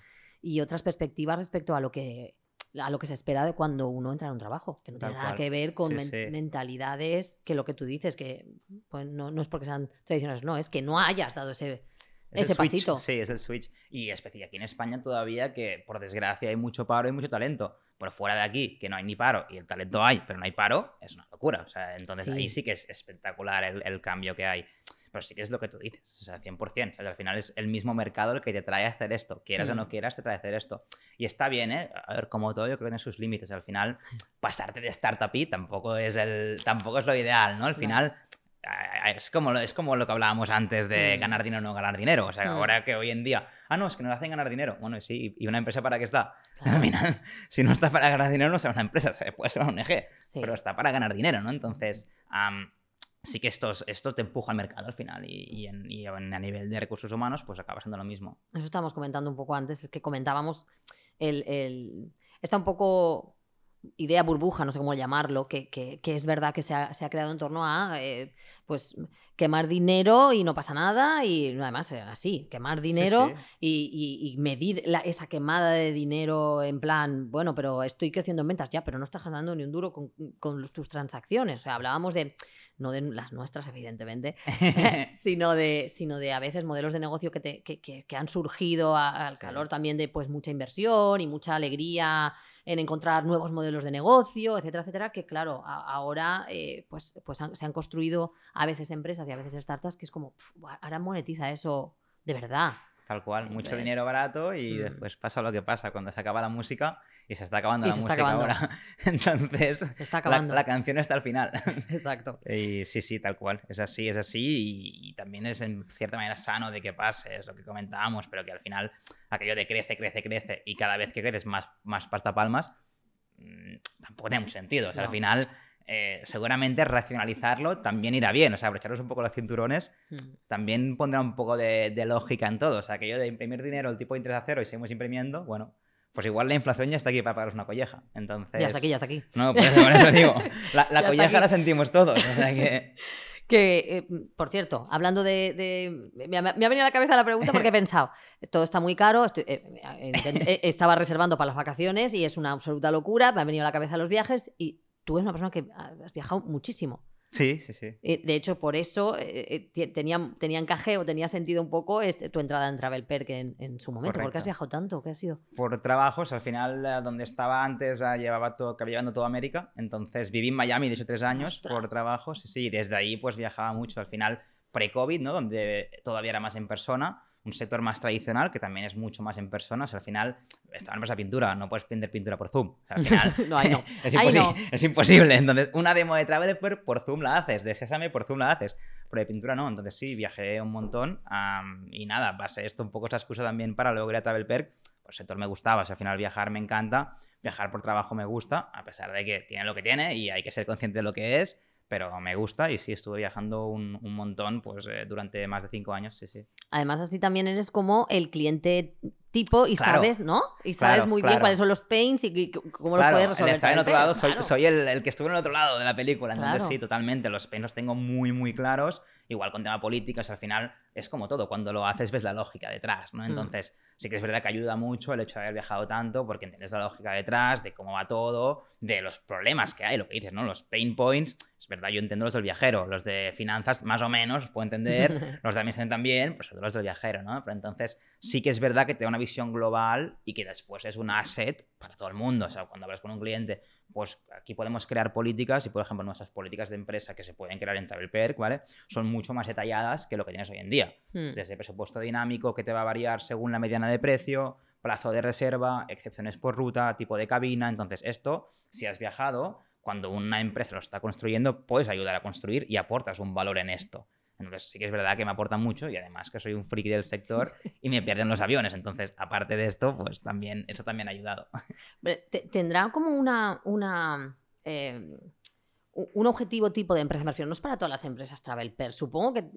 y otras perspectivas respecto a lo que a lo que se espera de cuando uno entra en un trabajo, que no Tal tiene nada cual. que ver con Sí, men- sí. mentalidades que lo que tú dices, que pues, no, no es porque sean tradicionales, no, es que no hayas dado ese, Es el ese switch, pasito. Sí, es el switch. Y especialmente aquí en España todavía que, por desgracia, hay mucho paro y mucho talento. Pero fuera de aquí, que no hay ni paro y el talento hay, pero no hay paro, es una locura. O sea, entonces Sí. ahí sí que es espectacular el, el cambio que hay. Pero sí que es lo que tú dices, o sea, 100%. O sea, al final es el mismo mercado el que te trae a hacer esto. Quieras o no Mm. quieras, te trae a hacer esto. Y está bien, ¿eh? A ver, como todo, yo creo que tiene sus límites. Al final, pasarte de startup y tampoco es, el, tampoco es lo ideal, ¿no? Al final, es como, es como lo que hablábamos antes de Mm. ganar dinero o no ganar dinero. O sea, Mm. ahora que hoy en día, ah, no, es que nos hacen ganar dinero. Bueno, sí, ¿y una empresa para qué está? Claro, Al final, si no está para ganar dinero, no será una empresa, se puede ser una ONG, sí. pero está para ganar dinero, ¿no? Entonces, sí que esto, esto te empuja al mercado al final y, y en- y en- a nivel de recursos humanos, pues acaba siendo lo mismo. Eso estábamos comentando un poco antes, es que comentábamos el, el- esta un poco idea burbuja, no sé cómo llamarlo, que, que- que es verdad que se ha, se ha creado en torno a eh, pues quemar dinero y no pasa nada, y además así, quemar dinero Sí, sí. Y, y- y medir la- esa quemada de dinero en plan, bueno, pero estoy creciendo en ventas ya, pero no estás ganando ni un duro con, con tus transacciones. O sea, hablábamos de, no de las nuestras, evidentemente, sino de, sino de a veces modelos de negocio que, te- que- que- que han surgido a- al Sí. calor también de pues mucha inversión y mucha alegría en encontrar nuevos modelos de negocio, etcétera, etcétera, que claro, a- ahora eh, pues, pues han- se han construido a veces empresas y a veces startups que es como, "Pf, ahora monetiza eso de verdad. Tal cual, mucho Entonces, dinero barato y mm. después pasa lo que pasa cuando se acaba la música y se está acabando Y la música acabando. ahora. Entonces, Se está la, acabando. la canción está al final. Exacto. Y sí, sí, tal cual. Es así, es así. Y, y también es en cierta manera sano de que pase, es lo que comentábamos, pero que al final aquello de crece, crece, crece y cada vez que creces más, más pasta palmas, mm, tampoco tiene mucho sentido. O sea, No. al final, eh, seguramente racionalizarlo también irá bien. O sea, abrocharos un poco los cinturones Mm. también pondrá un poco de, de lógica en todo. O sea, aquello de imprimir dinero, el tipo de interés a cero y seguimos imprimiendo, bueno. Pues igual la inflación ya está aquí para pagaros una colleja. Entonces. Ya está aquí, ya está aquí. No, por eso, por eso digo. La, la colleja la sentimos todos. O sea que. Que, eh, por cierto, hablando de. de- me, ha, me ha venido a la cabeza la pregunta porque he pensado, todo está muy caro, estoy- eh, eh, estaba reservando para las vacaciones y es una absoluta locura, me ha venido a la cabeza los viajes y tú eres una persona que has viajado muchísimo. Sí, sí, sí. Eh, De hecho, por eso eh, eh, tenía, tenía encaje o tenía sentido un poco este, tu entrada en Travel Perk en, en su momento. ¿Por qué has Correcto. viajado tanto? ¿Qué ha sido? Por trabajos, al final, eh, donde estaba antes, llevaba todo, llevando toda América. Entonces viví en Miami, de hecho, tres años Ostras. por trabajo. Sí, sí, desde ahí pues viajaba mucho. Al final, pre-COVID, ¿no? Donde todavía era más en persona. Un sector más tradicional, que también es mucho más en persona. O sea, al final, en empresa de pintura, no puedes vender pintura por Zoom. O sea, al final, No, ahí no. es, Ahí imposi- no. es imposible. Entonces, una demo de Traveler por Zoom la haces, de Sésame por Zoom la haces, pero de pintura no. Entonces, sí, viajé un montón y nada, base esto un poco esa excusa también para luego ir a Travel Perk. Pues el sector me gustaba, o sea, al final viajar me encanta, viajar por trabajo me gusta, a pesar de que tiene lo que tiene y hay que ser consciente de lo que es. Pero me gusta y sí, estuve viajando un, un montón pues, eh, durante más de cinco años, sí, sí. Además, así también eres como el cliente tipo y Claro. sabes, ¿no? Y sabes Claro, muy bien cuáles son los pains y, y cómo los puedes el resolver. estar en otro lado, soy, el, el que estuvo en el otro lado de la película. Entonces, sí, totalmente. Los pains los tengo muy, muy claros. Igual con tema políticas, al final es como todo. Cuando lo haces, ves la lógica detrás, Mm. ¿no? Entonces, sí que es verdad que ayuda mucho el hecho de haber viajado tanto, porque entiendes la lógica detrás, de cómo va todo, de los problemas que hay, lo que dices, ¿no? Los pain points es verdad, yo entiendo los del viajero, los de finanzas más o menos, puedo entender, los de administración también, pues los del viajero, ¿no? Pero entonces sí que es verdad que te da una visión global y que después es un asset para todo el mundo. O sea, cuando hablas con un cliente, pues aquí podemos crear políticas y, por ejemplo, nuestras políticas de empresa que se pueden crear en Travel Perk, ¿vale? Son mucho más detalladas que lo que tienes hoy en día. Hmm. Desde presupuesto dinámico que te va a variar según la mediana de precio, plazo de reserva, excepciones por ruta, tipo de cabina. Entonces, esto, si has viajado, cuando una empresa lo está construyendo, puedes ayudar a construir y aportas un valor en esto. Entonces sí que es verdad que me aporta mucho y además que soy un friki del sector y me pierden los aviones. Entonces, aparte de esto, pues también, eso también ha ayudado. ¿Tendrá como una, una eh, un objetivo tipo de empresa? Me refiero, no es para todas las empresas Travel Per, supongo que,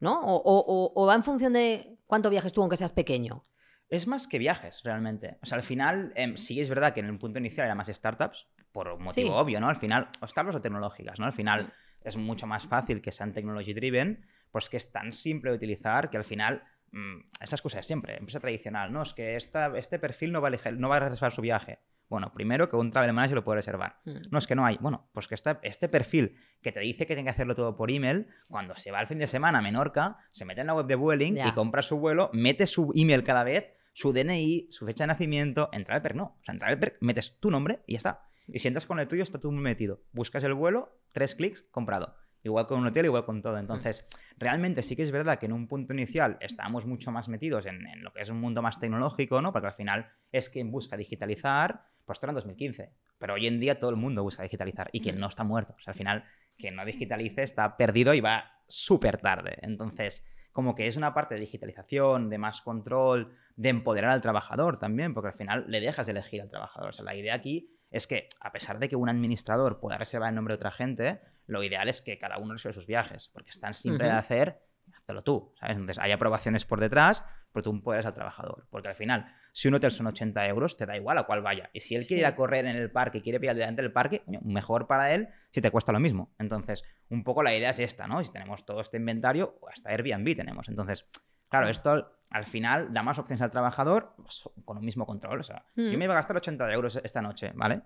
¿no? O, va en función de cuánto viajes tú, aunque seas pequeño. Es más que viajes, realmente. O sea, al final, em, sí es verdad que en el punto inicial era más startups, por un motivo obvio, ¿no? Al final, o startups o tecnológicas, ¿no? Al final mm. es mucho más fácil que sean technology driven, pues que es tan simple de utilizar que al final, mmm, esta excusa es siempre, empresa tradicional, ¿no? Es que esta, este perfil no va, a no va a reservar su viaje. Bueno, primero que un travel manager lo puede reservar. Mm. No es que no hay. Bueno, pues que este perfil que te dice que tiene que hacerlo todo por email, cuando se va el fin de semana a Menorca, se mete en la web de Vueling y compra su vuelo, mete su email cada vez, su DNI, su fecha de nacimiento. En Travel no. O sea, en Travel metes tu nombre y ya está. Y si entras con el tuyo, está tú metido. Buscas el vuelo, tres clics, comprado. Igual con un hotel, igual con todo. Entonces, realmente sí que es verdad que en un punto inicial estábamos mucho más metidos en, lo que es un mundo más tecnológico, ¿no? Porque al final es quien busca digitalizar, pues esto era en 2015. Pero hoy en día todo el mundo busca digitalizar y quien no está muerto. O sea, al final, quien no digitalice está perdido y va súper tarde. Entonces, como que es una parte de digitalización, de más control, de empoderar al trabajador también, porque al final le dejas de elegir al trabajador. O sea, la idea aquí es que a pesar de que un administrador pueda reservar el nombre de otra gente, lo ideal es que cada uno reserve sus viajes, porque es tan simple de hacer, hazlo tú, ¿sabes? Entonces hay aprobaciones por detrás, pero tú puedes al trabajador, porque al final, si un hotel son 80 euros, te da igual a cuál vaya. Y si él quiere ir a correr en el parque, quiere pillar delante del parque, mejor para él si te cuesta lo mismo. Entonces, un poco la idea es esta, ¿no? Si tenemos todo este inventario, o hasta Airbnb tenemos. Entonces, Claro, esto al final da más opciones al trabajador pues, con un mismo control. O sea, yo hmm. me iba a gastar 80 euros esta noche, ¿vale?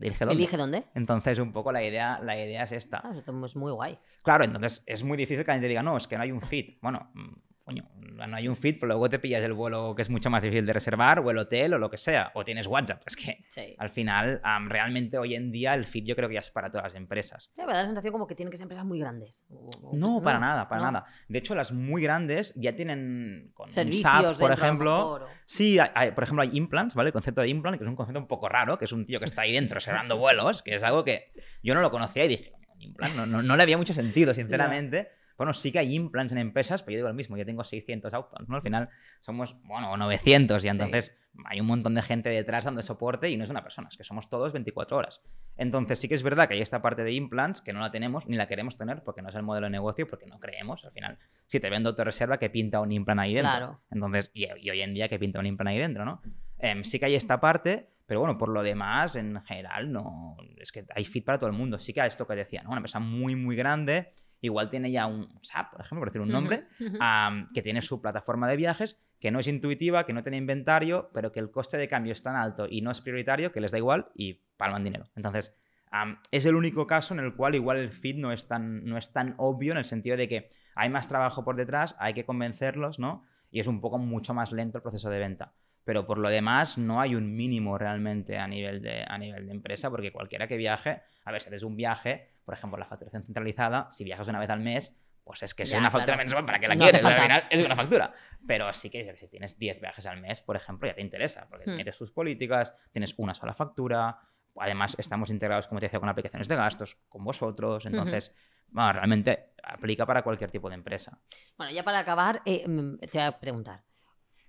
Elige dónde. Elige dónde. Entonces, un poco la idea, la idea es esta. Ah, eso es muy guay. Claro, entonces es muy difícil que alguien te diga, no, es que no hay un fit. Bueno, mm, coño, no hay un fit, pero luego te pillas el vuelo que es mucho más difícil de reservar, o el hotel, o lo que sea, o tienes WhatsApp. Es que al final, realmente hoy en día el fit yo creo que ya es para todas las empresas. Sí, me da la sensación como que tienen que ser empresas muy grandes. no, para nada, para nada. De hecho, las muy grandes ya tienen con Servicios por ejemplo. Sí, por ejemplo, hay implants, ¿vale? El concepto de implant, que es un concepto un poco raro, que es un tío que está ahí dentro reservando vuelos, que es algo que yo no lo conocía y dije, implant, no, no, le había mucho sentido, sinceramente. Bueno, sí que hay implants en empresas, pero yo digo lo mismo, yo tengo 600 outplants, ¿no? Al final somos, bueno, 900 y entonces hay un montón de gente detrás dando soporte y no es una persona, es que somos todos 24 horas. Entonces sí que es verdad que hay esta parte de implants que no la tenemos ni la queremos tener porque no es el modelo de negocio, porque no creemos. Al final, si te vendo tu reserva, que pinta un implant ahí dentro. Claro. Entonces, y, hoy en día que pinta un implant ahí dentro, ¿no? Em, sí que hay esta parte, pero bueno, por lo demás, en general, no. Es que hay fit para todo el mundo. Sí que hay esto que decía, ¿no? Una empresa muy, muy grande igual tiene ya un SAP, por ejemplo, por decir un nombre, que tiene su plataforma de viajes, que no es intuitiva, que no tiene inventario, pero que el coste de cambio es tan alto y no es prioritario que les da igual y palman dinero. Entonces, es el único caso en el cual igual el fit no es, tan, no es tan obvio en el sentido de que hay más trabajo por detrás, hay que convencerlos, ¿no? Y es un poco mucho más lento el proceso de venta pero por lo demás no hay un mínimo realmente a nivel de, a nivel de empresa, porque cualquiera que viaje, a ver, si haces un viaje, por ejemplo, la facturación centralizada, si viajas una vez al mes, pues es que es una factura mensual, ¿para que la quieres? Al final es una factura. Pero sí que si tienes 10 viajes al mes, por ejemplo, ya te interesa, porque hmm. metes tus políticas, tienes una sola factura, además estamos integrados, como te decía, con aplicaciones de gastos, con vosotros, entonces... bueno, realmente aplica para cualquier tipo de empresa. Bueno, ya para acabar, eh, mm, te voy a preguntar.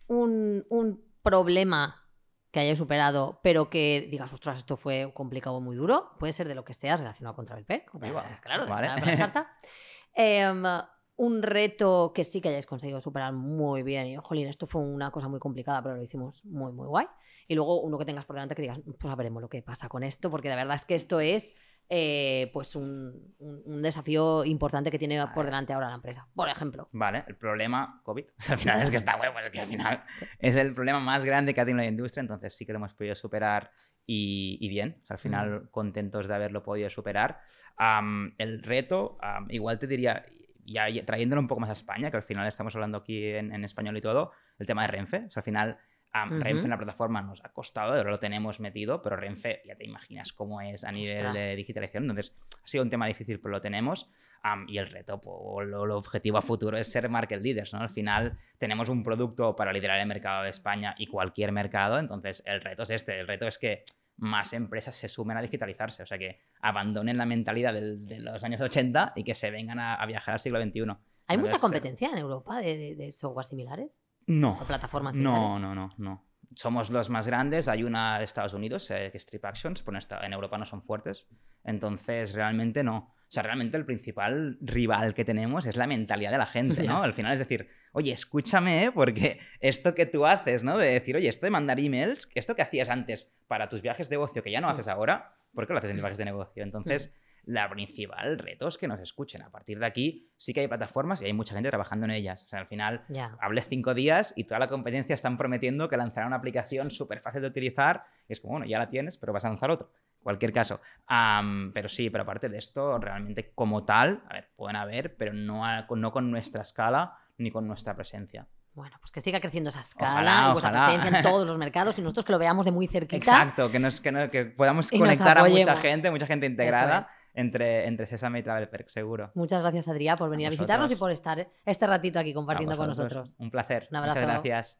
Un, un problema que hayas superado, pero que digas, ostras, esto fue complicado, muy duro, puede ser de lo que sea relacionado con Travel claro, vale. de la em, un reto que sí que hayáis conseguido superar muy bien. Y, jolín, esto fue una cosa muy complicada, pero lo hicimos muy, muy guay. Y luego uno que tengas por delante que digas, pues a veremos lo que pasa con esto, porque la verdad es que esto es eh, pues un, desafío importante que tiene por delante ahora la empresa, por ejemplo. Vale, el problema COVID, al final es que está que al final es el problema más grande que ha tenido la industria, entonces sí que lo hemos podido superar y, bien, al final contentos de haberlo podido superar. el reto, igual te diría, ya, trayéndolo un poco más a España, que al final estamos hablando aquí en, español y todo, el tema de Renfe. al final Renfe en la plataforma nos ha costado, ahora lo tenemos metido, pero Renfe ya te imaginas cómo es a nivel de digitalización. Entonces, ha sido un tema difícil, pero lo tenemos. y el reto, pues, el objetivo a futuro es ser market leaders. ¿no? Al final, tenemos un producto para liderar el mercado de España y cualquier mercado. Entonces, el reto es este. El reto es que más empresas se sumen a digitalizarse. O sea, que abandonen la mentalidad de los años 80 y que se vengan a, viajar al siglo XXI. ¿Hay mucha competencia en Europa de, de software similares? No. plataformas No, no, no, no. Somos los más grandes. Hay una de Estados Unidos, eh, que es Trip Actions, pero en Europa no son fuertes. Entonces, realmente no. O sea, realmente el principal rival que tenemos es la mentalidad de la gente, ¿no? Al final es decir, oye, escúchame, porque esto que tú haces, ¿no? De decir, oye, esto de mandar emails, esto que hacías antes para tus viajes de ocio, que ya no haces ahora, ¿por qué lo haces en viajes de negocio? Entonces, la principal reto es que nos escuchen. A partir de aquí sí que hay plataformas y hay mucha gente trabajando en ellas. O sea, al final hablé cinco días y toda la competencia están prometiendo que lanzará una aplicación súper fácil de utilizar. Y es como, bueno, ya la tienes, pero vas a lanzar otro. Cualquier caso. pero sí, pero aparte de esto, realmente como tal, a ver, pueden haber, pero no, no con nuestra escala ni con nuestra presencia. Bueno, pues que siga creciendo esa escala y vuestra presencia en todos los mercados y nosotros que lo veamos de muy cerquita. Exacto, que, nos, que, podamos conectar a mucha gente, mucha gente integrada entre, entre Sesame y Travel Perk, seguro. Muchas gracias, Adrià, por venir a, visitarnos y por estar este ratito aquí compartiendo con nosotros. Un placer. Un abrazo. Muchas gracias.